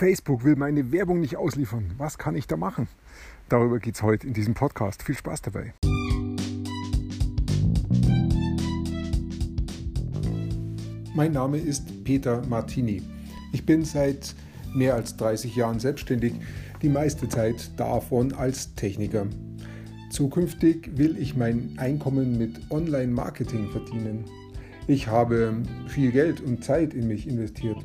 Facebook will meine Werbung nicht ausliefern. Was kann ich da machen? Darüber geht es heute in diesem Podcast. Viel Spaß dabei. Mein Name ist Peter Martini. Ich bin seit mehr als 30 Jahren selbstständig, die meiste Zeit davon als Techniker. Zukünftig will ich mein Einkommen mit Online-Marketing verdienen. Ich habe viel Geld und Zeit in mich investiert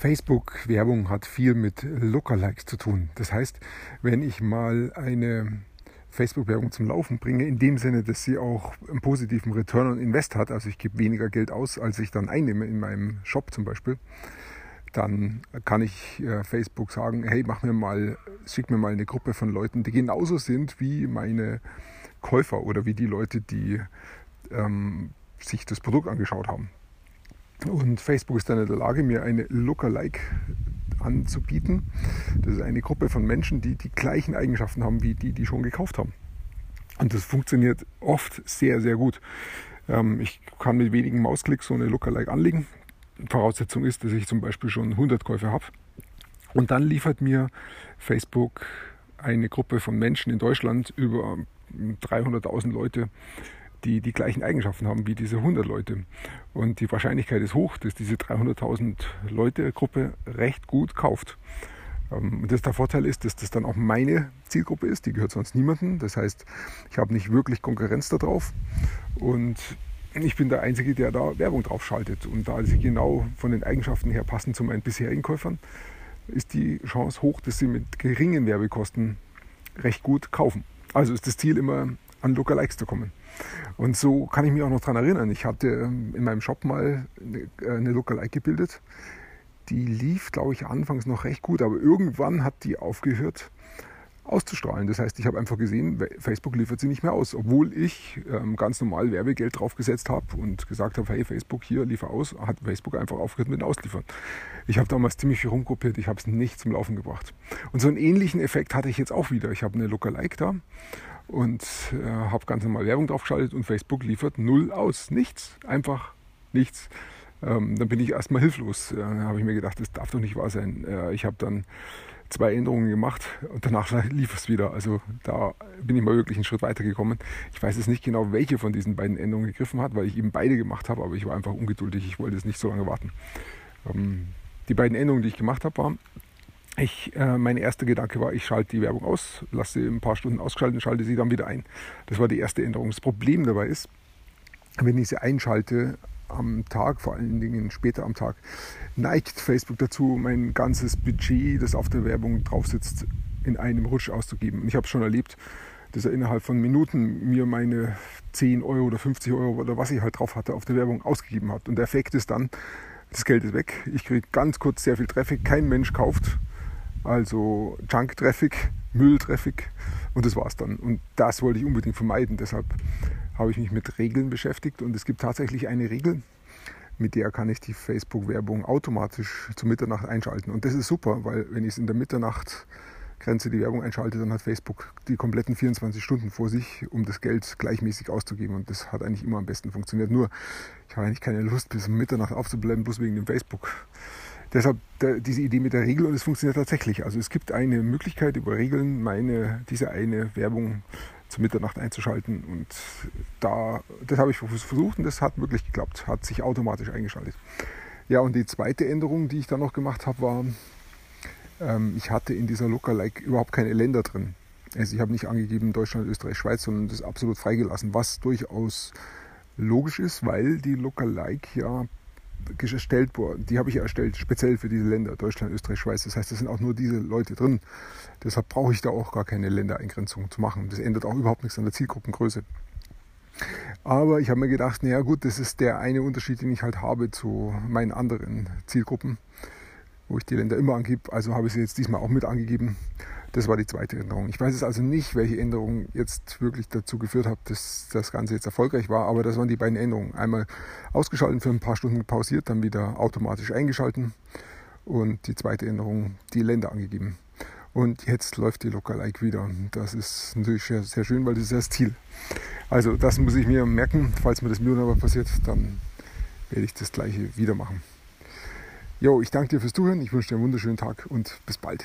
Facebook-Werbung hat viel mit Lookalikes zu tun. Das heißt, wenn ich mal eine Facebook-Werbung zum Laufen bringe, in dem Sinne, dass sie auch einen positiven Return on Invest hat, also ich gebe weniger Geld aus, als ich dann einnehme in meinem Shop zum Beispiel, dann kann ich äh, Facebook sagen, hey, mach mir mal, schick mir mal eine Gruppe von Leuten, die genauso sind wie meine Käufer oder wie die Leute, die ähm, sich das Produkt angeschaut haben. Und Facebook ist dann in der Lage, mir eine Lookalike anzubieten. Das ist eine Gruppe von Menschen, die die gleichen Eigenschaften haben wie die, die schon gekauft haben. Und das funktioniert oft sehr, sehr gut. Ähm, ich kann mit wenigen Mausklicks so eine Lookalike anlegen. Voraussetzung ist, dass ich zum Beispiel schon 100 Käufe habe. Und dann liefert mir Facebook eine Gruppe von Menschen in Deutschland über 300.000 Leute, die die gleichen Eigenschaften haben wie diese 100 Leute. Und die Wahrscheinlichkeit ist hoch, dass diese 300.000 Leute Gruppe recht gut kauft. Ähm, und das der Vorteil ist, dass das dann auch meine Zielgruppe ist, die gehört sonst niemandem. Das heißt, ich habe nicht wirklich Konkurrenz darauf und ich bin der Einzige, der da Werbung drauf schaltet. Und da sie genau von den Eigenschaften her passen zu meinen bisherigen Käufern, ist die Chance hoch, dass sie mit geringen Werbekosten recht gut kaufen. Also ist das Ziel immer, an Lookalikes zu kommen. Und so kann ich mich auch noch daran erinnern. Ich hatte ähm, in meinem Shop mal eine, eine Lookalike gebildet. Die lief, glaube ich, anfangs noch recht gut, aber irgendwann hat die aufgehört auszustrahlen. Das heißt, ich habe einfach gesehen, Facebook liefert sie nicht mehr aus, obwohl ich ähm, ganz normal Werbegeld draufgesetzt habe und gesagt habe, hey Facebook, hier, liefer aus, hat Facebook einfach aufgehört mit dem Ausliefern. Ich habe damals ziemlich viel rumgruppiert, ich habe es nicht zum Laufen gebracht. Und so einen ähnlichen Effekt hatte ich jetzt auch wieder. Ich habe eine Lookalike da und äh, habe ganz normal Werbung draufgeschaltet und Facebook liefert null aus. Nichts, einfach nichts. Ähm, dann bin ich erstmal hilflos. Äh, dann habe ich mir gedacht, das darf doch nicht wahr sein. Äh, ich habe dann zwei Änderungen gemacht und danach lief es wieder. Also da bin ich mal wirklich einen Schritt weitergekommen. Ich weiß jetzt nicht genau, welche von diesen beiden Änderungen gegriffen hat, weil ich eben beide gemacht habe, aber ich war einfach ungeduldig. Ich wollte es nicht so lange warten. Ähm, die beiden Änderungen, die ich gemacht habe, waren, ich, äh, mein erster Gedanke war, ich schalte die Werbung aus, lasse sie ein paar Stunden ausschalten und schalte sie dann wieder ein. Das war die erste Änderung. Das Problem dabei ist, wenn ich sie einschalte am Tag, vor allen Dingen später am Tag, neigt Facebook dazu, mein ganzes Budget, das auf der Werbung drauf sitzt, in einem Rutsch auszugeben. Und ich habe es schon erlebt, dass er innerhalb von Minuten mir meine 10 Euro oder 50 Euro oder was ich halt drauf hatte auf der Werbung ausgegeben hat. Und der Effekt ist dann, das Geld ist weg. Ich kriege ganz kurz sehr viel Traffic. Kein Mensch kauft. Also Junk-Traffic, Müll-Traffic und das war's dann. Und das wollte ich unbedingt vermeiden. Deshalb habe ich mich mit Regeln beschäftigt und es gibt tatsächlich eine Regel, mit der kann ich die Facebook-Werbung automatisch zu Mitternacht einschalten. Und das ist super, weil wenn ich es in der Mitternacht-Grenze die Werbung einschalte, dann hat Facebook die kompletten 24 Stunden vor sich, um das Geld gleichmäßig auszugeben. Und das hat eigentlich immer am besten funktioniert. Nur, ich habe eigentlich keine Lust, bis Mitternacht aufzubleiben, bloß wegen dem Facebook. Deshalb diese Idee mit der Regel und es funktioniert tatsächlich. Also es gibt eine Möglichkeit über Regeln meine diese eine Werbung zu Mitternacht einzuschalten und da das habe ich versucht und das hat wirklich geklappt, hat sich automatisch eingeschaltet. Ja und die zweite Änderung, die ich dann noch gemacht habe, war ähm, ich hatte in dieser Lookalike überhaupt keine Länder drin. Also ich habe nicht angegeben Deutschland, Österreich, Schweiz, sondern das absolut freigelassen, was durchaus logisch ist, weil die Lookalike ja erstellt worden. Die habe ich erstellt, speziell für diese Länder, Deutschland, Österreich, Schweiz. Das heißt, es sind auch nur diese Leute drin. Deshalb brauche ich da auch gar keine Ländereingrenzung zu machen. Das ändert auch überhaupt nichts an der Zielgruppengröße. Aber ich habe mir gedacht, naja gut, das ist der eine Unterschied, den ich halt habe zu meinen anderen Zielgruppen, wo ich die Länder immer angebe. Also habe ich sie jetzt diesmal auch mit angegeben. Das war die zweite Änderung. Ich weiß es also nicht, welche Änderung jetzt wirklich dazu geführt hat, dass das Ganze jetzt erfolgreich war, aber das waren die beiden Änderungen. Einmal ausgeschalten, für ein paar Stunden pausiert, dann wieder automatisch eingeschalten und die zweite Änderung, die Länder angegeben. Und jetzt läuft die Lookalike wieder. Das ist natürlich sehr, sehr schön, weil das ist das Ziel. Also das muss ich mir merken. Falls mir das mir aber passiert, dann werde ich das gleiche wieder machen. Jo, ich danke dir fürs Zuhören. Ich wünsche dir einen wunderschönen Tag und bis bald.